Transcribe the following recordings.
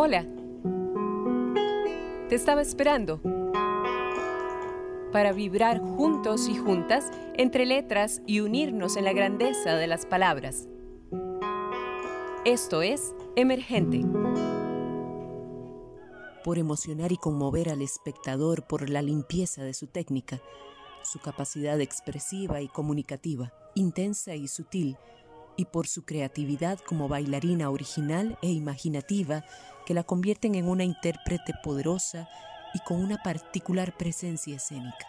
Hola. Te estaba esperando para vibrar juntos y juntas entre letras y unirnos en la grandeza de las palabras. Esto es Emergente. Por emocionar y conmover al espectador por la limpieza de su técnica, su capacidad expresiva y comunicativa, intensa y sutil, y por su creatividad como bailarina original e imaginativa que la convierten en una intérprete poderosa y con una particular presencia escénica.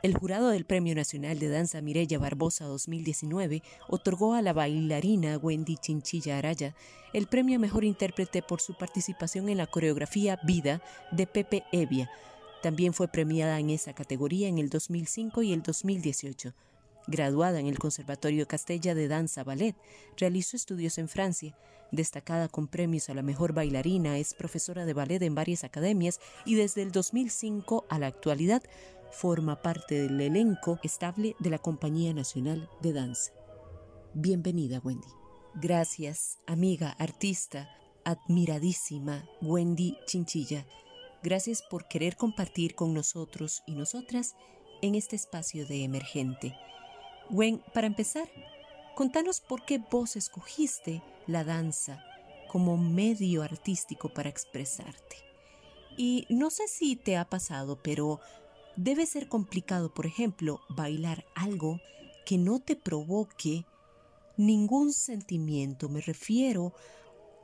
El jurado del Premio Nacional de Danza Mirella Barbosa 2019 otorgó a la bailarina Wendy Chinchilla Araya el premio a Mejor Intérprete por su participación en la coreografía Vida de Pepe Evia. También fue premiada en esa categoría en el 2005 y el 2018. Graduada en el Conservatorio Castella de Danza Ballet, realizó estudios en Francia. Destacada con premios a la mejor bailarina, es profesora de ballet en varias academias y desde el 2005 a la actualidad forma parte del elenco estable de la Compañía Nacional de Danza. Bienvenida, Wendy. Gracias, amiga, artista, admiradísima Wendy Chinchilla. Gracias por querer compartir con nosotros y nosotras en este espacio de emergente. Gwen, para empezar, contanos por qué vos escogiste la danza como medio artístico para expresarte. Y no sé si te ha pasado, pero debe ser complicado, por ejemplo, bailar algo que no te provoque ningún sentimiento. Me refiero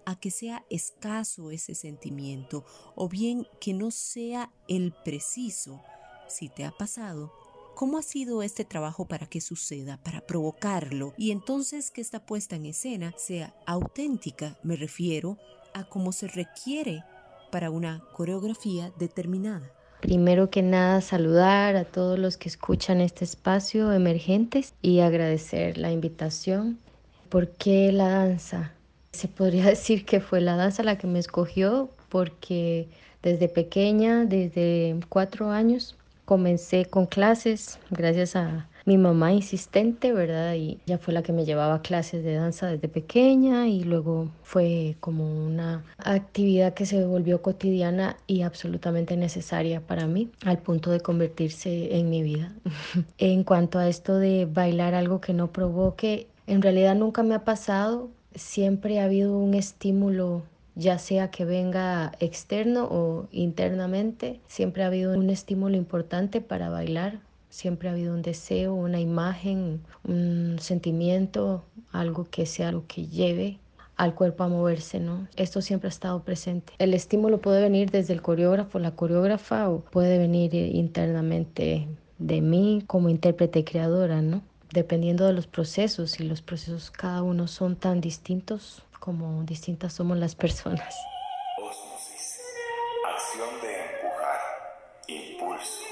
a que sea escaso ese sentimiento o bien que no sea el preciso. Si te ha pasado, ¿Cómo ha sido este trabajo para que suceda, para provocarlo? Y entonces que esta puesta en escena sea auténtica, me refiero a cómo se requiere para una coreografía determinada. Primero que nada, saludar a todos los que escuchan este espacio emergentes y agradecer la invitación. ¿Por qué la danza? Se podría decir que fue la danza la que me escogió porque desde pequeña, desde cuatro años, Comencé con clases gracias a mi mamá insistente, ¿verdad? Y ella fue la que me llevaba clases de danza desde pequeña y luego fue como una actividad que se volvió cotidiana y absolutamente necesaria para mí al punto de convertirse en mi vida. en cuanto a esto de bailar algo que no provoque, en realidad nunca me ha pasado, siempre ha habido un estímulo ya sea que venga externo o internamente, siempre ha habido un estímulo importante para bailar, siempre ha habido un deseo, una imagen, un sentimiento, algo que sea lo que lleve al cuerpo a moverse, ¿no? Esto siempre ha estado presente. El estímulo puede venir desde el coreógrafo, la coreógrafa, o puede venir internamente de mí como intérprete creadora, ¿no? Dependiendo de los procesos, y los procesos cada uno son tan distintos, como distintas somos las personas. Osmosis, acción de empujar, impulso,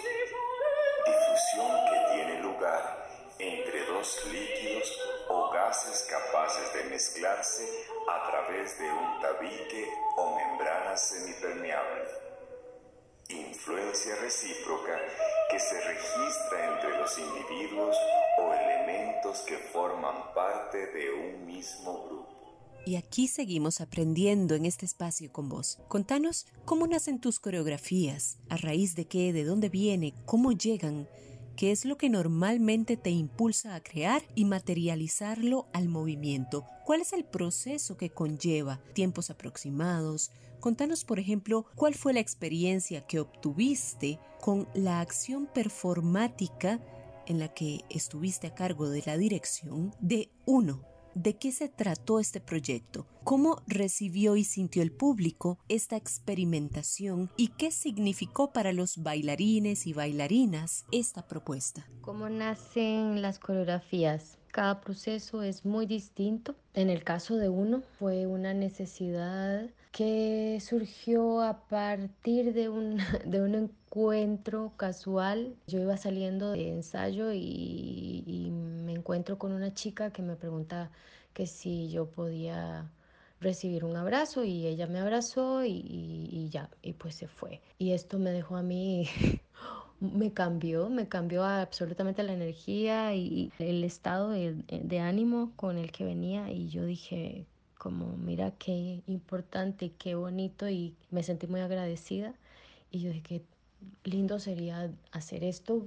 difusión que tiene lugar entre dos líquidos o gases capaces de mezclarse a través de un tabique o membrana semipermeable. Influencia recíproca que se registra entre los individuos o elementos que forman parte de un mismo grupo. Y aquí seguimos aprendiendo en este espacio con vos. Contanos cómo nacen tus coreografías, a raíz de qué, de dónde viene, cómo llegan, qué es lo que normalmente te impulsa a crear y materializarlo al movimiento. ¿Cuál es el proceso que conlleva? ¿Tiempos aproximados? Contanos, por ejemplo, cuál fue la experiencia que obtuviste con la acción performática en la que estuviste a cargo de la dirección de uno ¿De qué se trató este proyecto? ¿Cómo recibió y sintió el público esta experimentación y qué significó para los bailarines y bailarinas esta propuesta? ¿Cómo nacen las coreografías? Cada proceso es muy distinto. En el caso de uno fue una necesidad que surgió a partir de un, de un encuentro casual. Yo iba saliendo de ensayo y, me encuentro con una chica que me pregunta que si yo podía recibir un abrazo y ella me abrazó y, y, ya, y pues se fue. Y esto me dejó a mí, me cambió, me cambió absolutamente la energía y el estado de, de ánimo con el que venía y yo dije, como mira qué importante y qué bonito y me sentí muy agradecida y yo dije que lindo sería hacer esto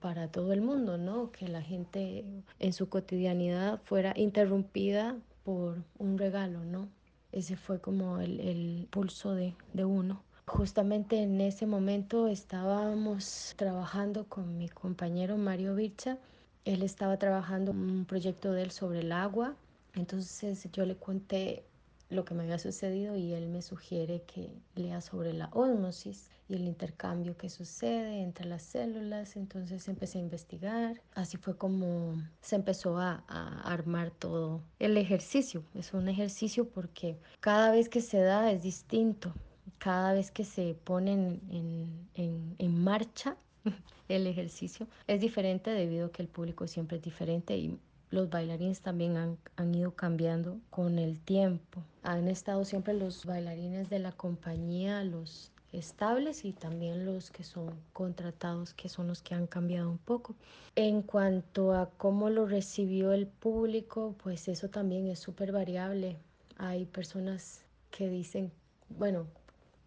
para todo el mundo, ¿no? Que la gente en su cotidianidad fuera interrumpida por un regalo, ¿no? Ese fue como el, el pulso de, de uno. Justamente en ese momento estábamos trabajando con mi compañero Mario Vircha. Él estaba trabajando un proyecto de él sobre el agua. Entonces yo le conté lo que me había sucedido y él me sugiere que lea sobre la ósmosis y el intercambio que sucede entre las células. Entonces empecé a investigar. Así fue como se empezó a, a, armar todo el ejercicio. Es un ejercicio porque cada vez que se da es distinto cada vez que se pone en, en, en, marcha el ejercicio es diferente debido a que el público siempre es diferente y los bailarines también han, han, ido cambiando con el tiempo. Han estado siempre los bailarines de la compañía, los estables y también los que son contratados, que son los que han cambiado un poco. En cuanto a cómo lo recibió el público, pues eso también es súper variable. Hay personas que dicen, bueno,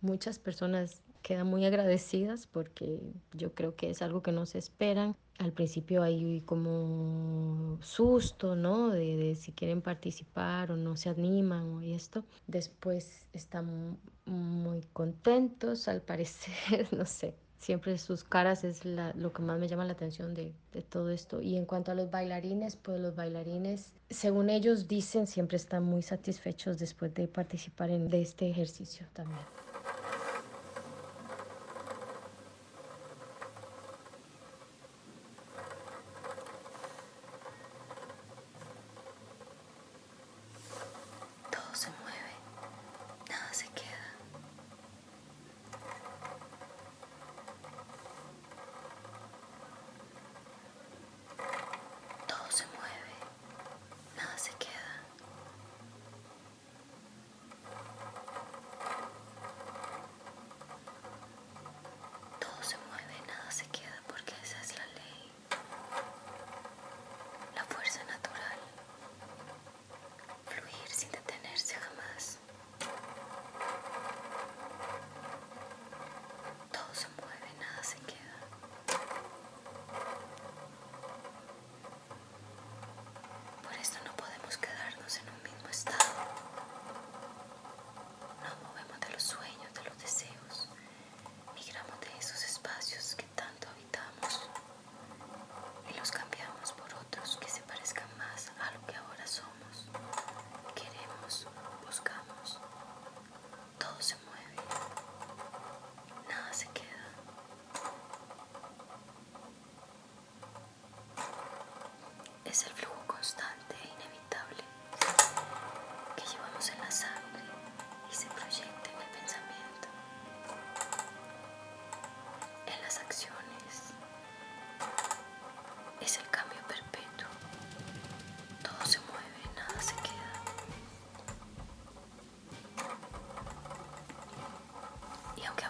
muchas personas quedan muy agradecidas porque yo creo que es algo que no se esperan. Al principio hay como susto, ¿no? De, si quieren participar o no se animan o esto. Después están muy contentos, al parecer, no sé. Siempre sus caras es la, lo que más me llama la atención de, de todo esto. Y en cuanto a los bailarines, pues los bailarines, según ellos dicen, siempre están muy satisfechos después de participar en de este ejercicio también.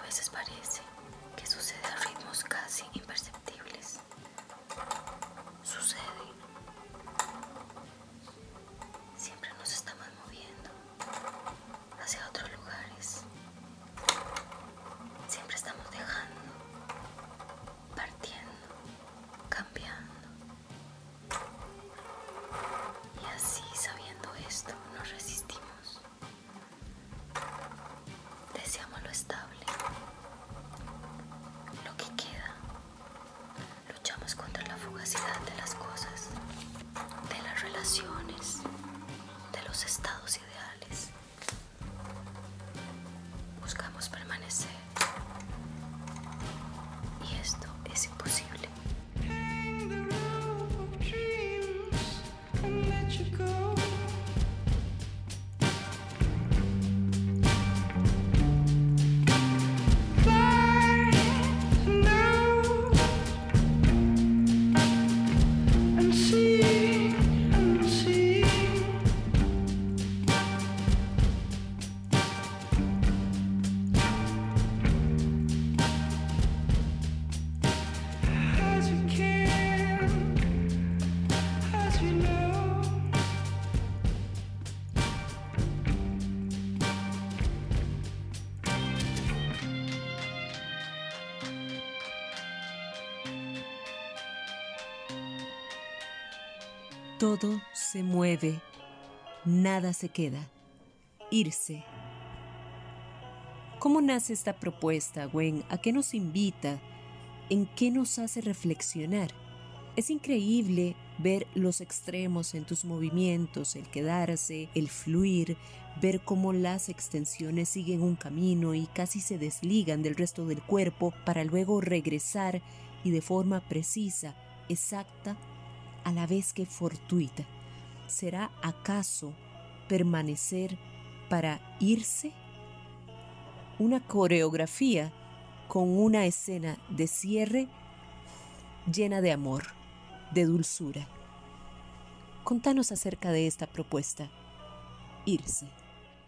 Veces parece que sucede a ritmos casi imperceptibles, Todo se mueve, nada se queda. Irse. ¿Cómo nace esta propuesta, Gwen? ¿A qué nos invita? ¿En qué nos hace reflexionar? Es increíble ver los extremos en tus movimientos, el quedarse, el fluir, ver cómo las extensiones siguen un camino y casi se desligan del resto del cuerpo para luego regresar y de forma precisa, exacta, a la vez que fortuita. ¿Será acaso permanecer para irse? Una coreografía con una escena de cierre llena de amor, de dulzura. Contanos acerca de esta propuesta. Irse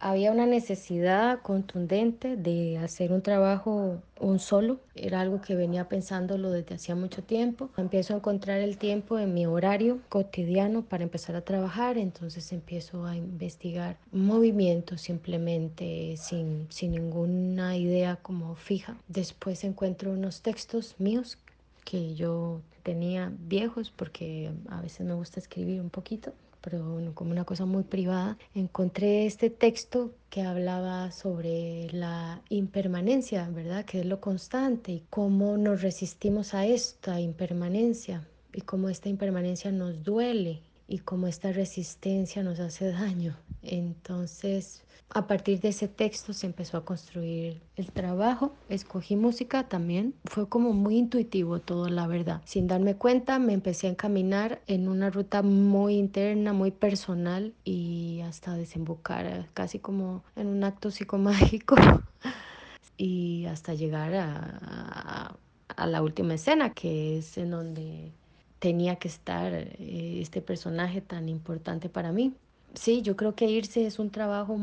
había una necesidad contundente de hacer un trabajo un solo. Era algo que venía pensándolo desde hacía mucho tiempo. Empiezo a encontrar el tiempo en mi horario cotidiano para empezar a trabajar, entonces empiezo a investigar movimientos simplemente sin, sin ninguna idea como fija. Después encuentro unos textos míos que yo tenía viejos porque a veces me gusta escribir un poquito pero como una cosa muy privada, encontré este texto que hablaba sobre la impermanencia, ¿verdad? Que es lo constante y cómo nos resistimos a esta impermanencia y cómo esta impermanencia nos duele y cómo esta resistencia nos hace daño. Entonces, a partir de ese texto se empezó a construir el trabajo. Escogí música también. Fue como muy intuitivo todo, la verdad. Sin darme cuenta, me empecé a encaminar en una ruta muy interna, muy personal y hasta desembocar casi como en un acto psicomágico y hasta llegar a, a la última escena, que es en donde tenía que estar eh, este personaje tan importante para mí. Sí, yo creo que irse es un trabajo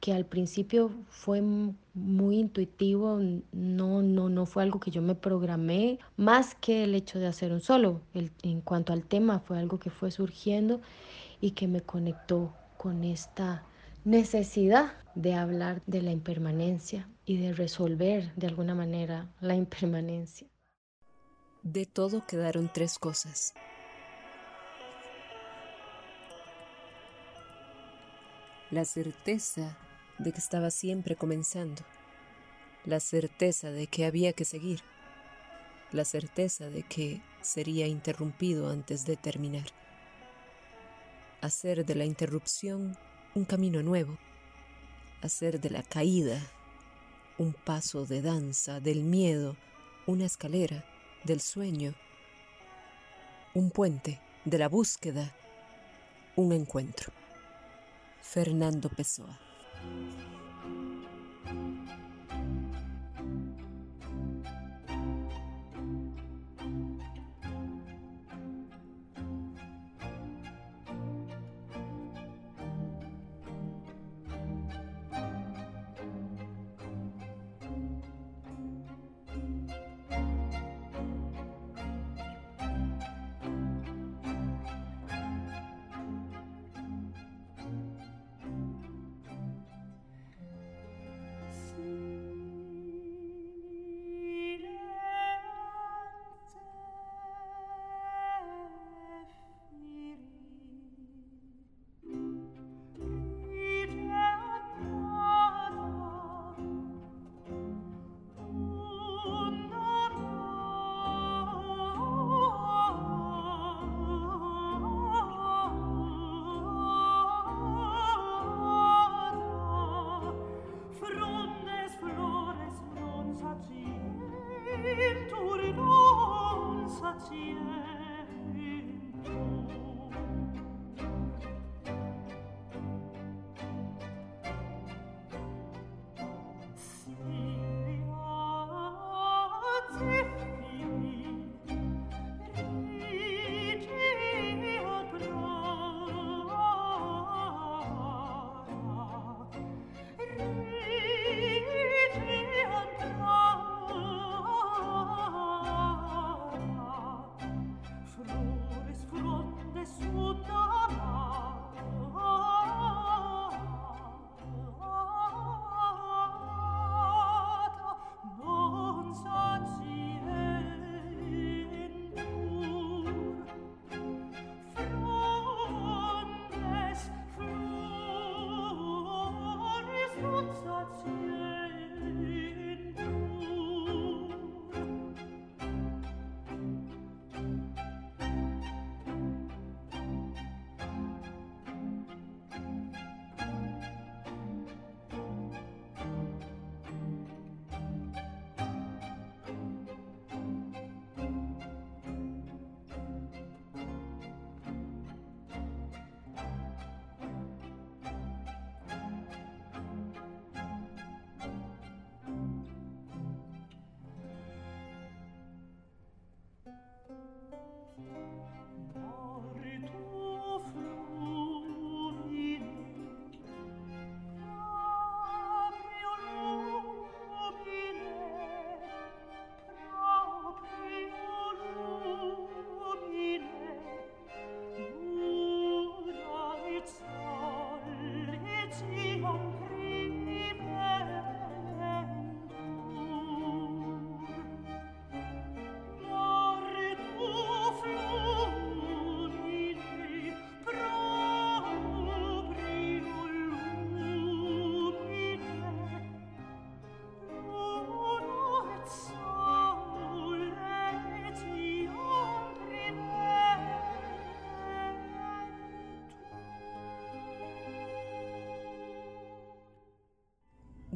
que al principio fue muy intuitivo, no, no, no fue algo que yo me programé, más que el hecho de hacer un solo. en cuanto al tema, fue algo que fue surgiendo y que me conectó con esta necesidad de hablar de la impermanencia y de resolver de alguna manera la impermanencia. De todo quedaron tres cosas. La certeza de que estaba siempre comenzando. La certeza de que había que seguir. La certeza de que sería interrumpido antes de terminar. Hacer de la interrupción un camino nuevo. Hacer de la caída un paso de danza, del miedo, una escalera del sueño, un puente de la búsqueda, un encuentro. Fernando Pessoa.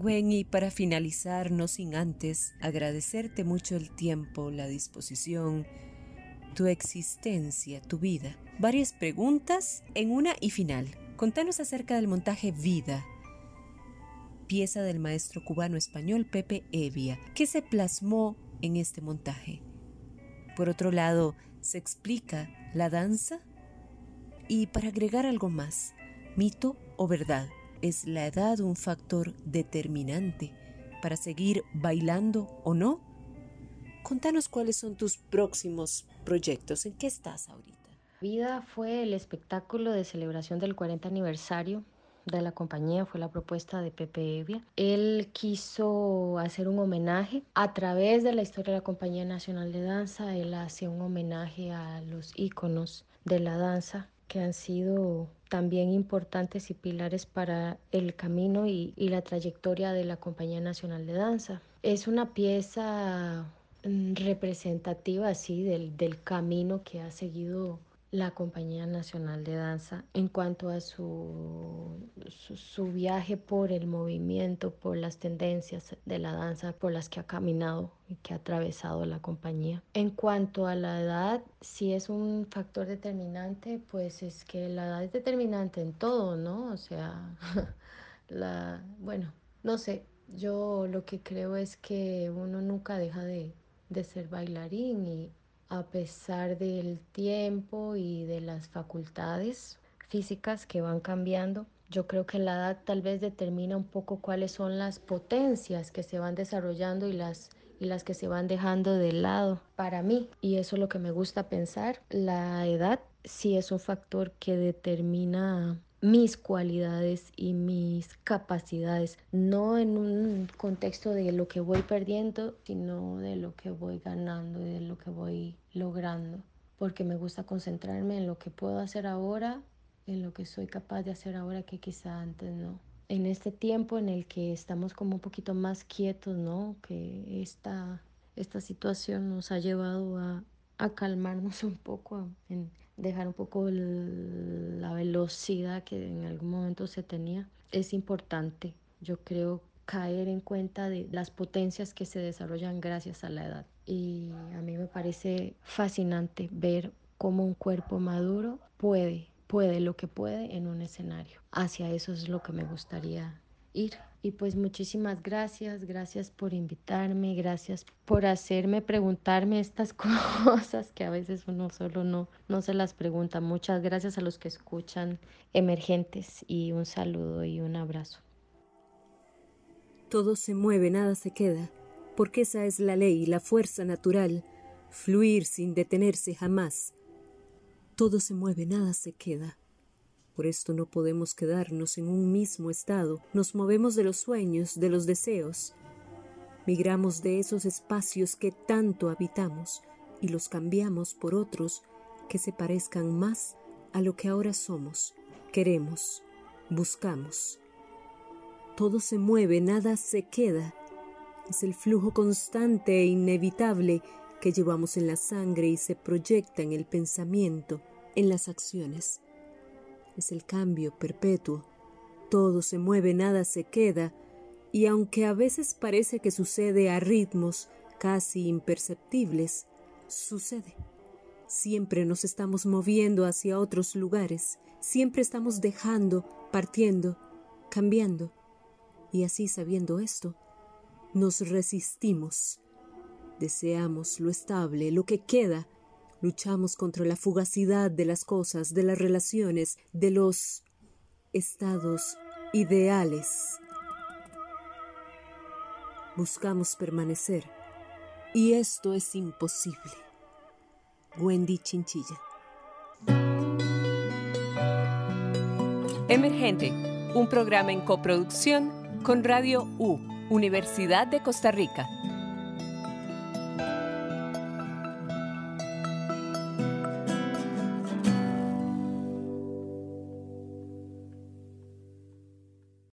Gwen, y para finalizar, no sin antes agradecerte mucho el tiempo, la disposición, tu existencia, tu vida. Varias preguntas en una y final. Contanos acerca del montaje Vida, pieza del maestro cubano español Pepe Evia. ¿Qué se plasmó en este montaje? Por otro lado, ¿se explica la danza? Y para agregar algo más, mito o verdad. ¿Es la edad un factor determinante para seguir bailando o no? Contanos cuáles son tus próximos proyectos, ¿en qué estás ahorita? Vida fue el espectáculo de celebración del 40 aniversario de la compañía, fue la propuesta de Pepe Evia. Él quiso hacer un homenaje a través de la historia de la Compañía Nacional de Danza, él hace un homenaje a los íconos de la danza que han sido también importantes y pilares para el camino y, la trayectoria de la Compañía Nacional de Danza. Es una pieza mm, representativa así del, del camino que ha seguido la Compañía Nacional de Danza en cuanto a su, su, viaje por el movimiento, por las tendencias de la danza por las que ha caminado y que ha atravesado la compañía. En cuanto a la edad, si es un factor determinante, pues es que la edad es determinante en todo, ¿no? O sea, la, bueno, no sé, yo lo que creo es que uno nunca deja de, de ser bailarín y a pesar del tiempo y de las facultades físicas que van cambiando. Yo creo que la edad tal vez determina un poco cuáles son las potencias que se van desarrollando y las y las que se van dejando de lado para mí. Y eso es lo que me gusta pensar. La edad sí es un factor que determina mis cualidades y mis capacidades, no en un contexto de lo que voy perdiendo, sino de lo que voy ganando y de lo que voy logrando, porque me gusta concentrarme en lo que puedo hacer ahora, en lo que soy capaz de hacer ahora que quizá antes no. En este tiempo en el que estamos como un poquito más quietos, ¿no? Que esta, esta situación nos ha llevado a, a calmarnos un poco, dejar un poco la velocidad que en algún momento se tenía. Es importante, yo creo, caer en cuenta de las potencias que se desarrollan gracias a la edad. Y a mí me parece fascinante ver cómo un cuerpo maduro puede, puede lo que puede en un escenario. Hacia eso es lo que me gustaría ir. Y pues muchísimas gracias, gracias por invitarme, gracias por hacerme preguntarme estas cosas que a veces uno solo no, no se las pregunta. Muchas gracias a los que escuchan emergentes y un saludo y un abrazo. Todo se mueve, nada se queda, porque esa es la ley, la fuerza natural, fluir sin detenerse jamás. Todo se mueve, nada se queda. Por esto no podemos quedarnos en un mismo estado, nos movemos de los sueños, de los deseos, migramos de esos espacios que tanto habitamos y los cambiamos por otros que se parezcan más a lo que ahora somos, queremos, buscamos. todo se mueve, nada se queda. Es el flujo constante e inevitable que llevamos en la sangre y se proyecta en el pensamiento, en las acciones. Es el cambio perpetuo. Todo se mueve, nada se queda, y aunque a veces parece que sucede a ritmos casi imperceptibles, sucede. Siempre nos estamos moviendo hacia otros lugares, siempre estamos dejando, partiendo, cambiando. Y así sabiendo esto, nos resistimos. Deseamos lo estable, lo que queda. Luchamos contra la fugacidad de las cosas, de las relaciones, de los estados ideales. Buscamos permanecer. Y esto es imposible. Wendy Chinchilla. Emergente, un programa en coproducción con Radio U, Universidad de Costa Rica.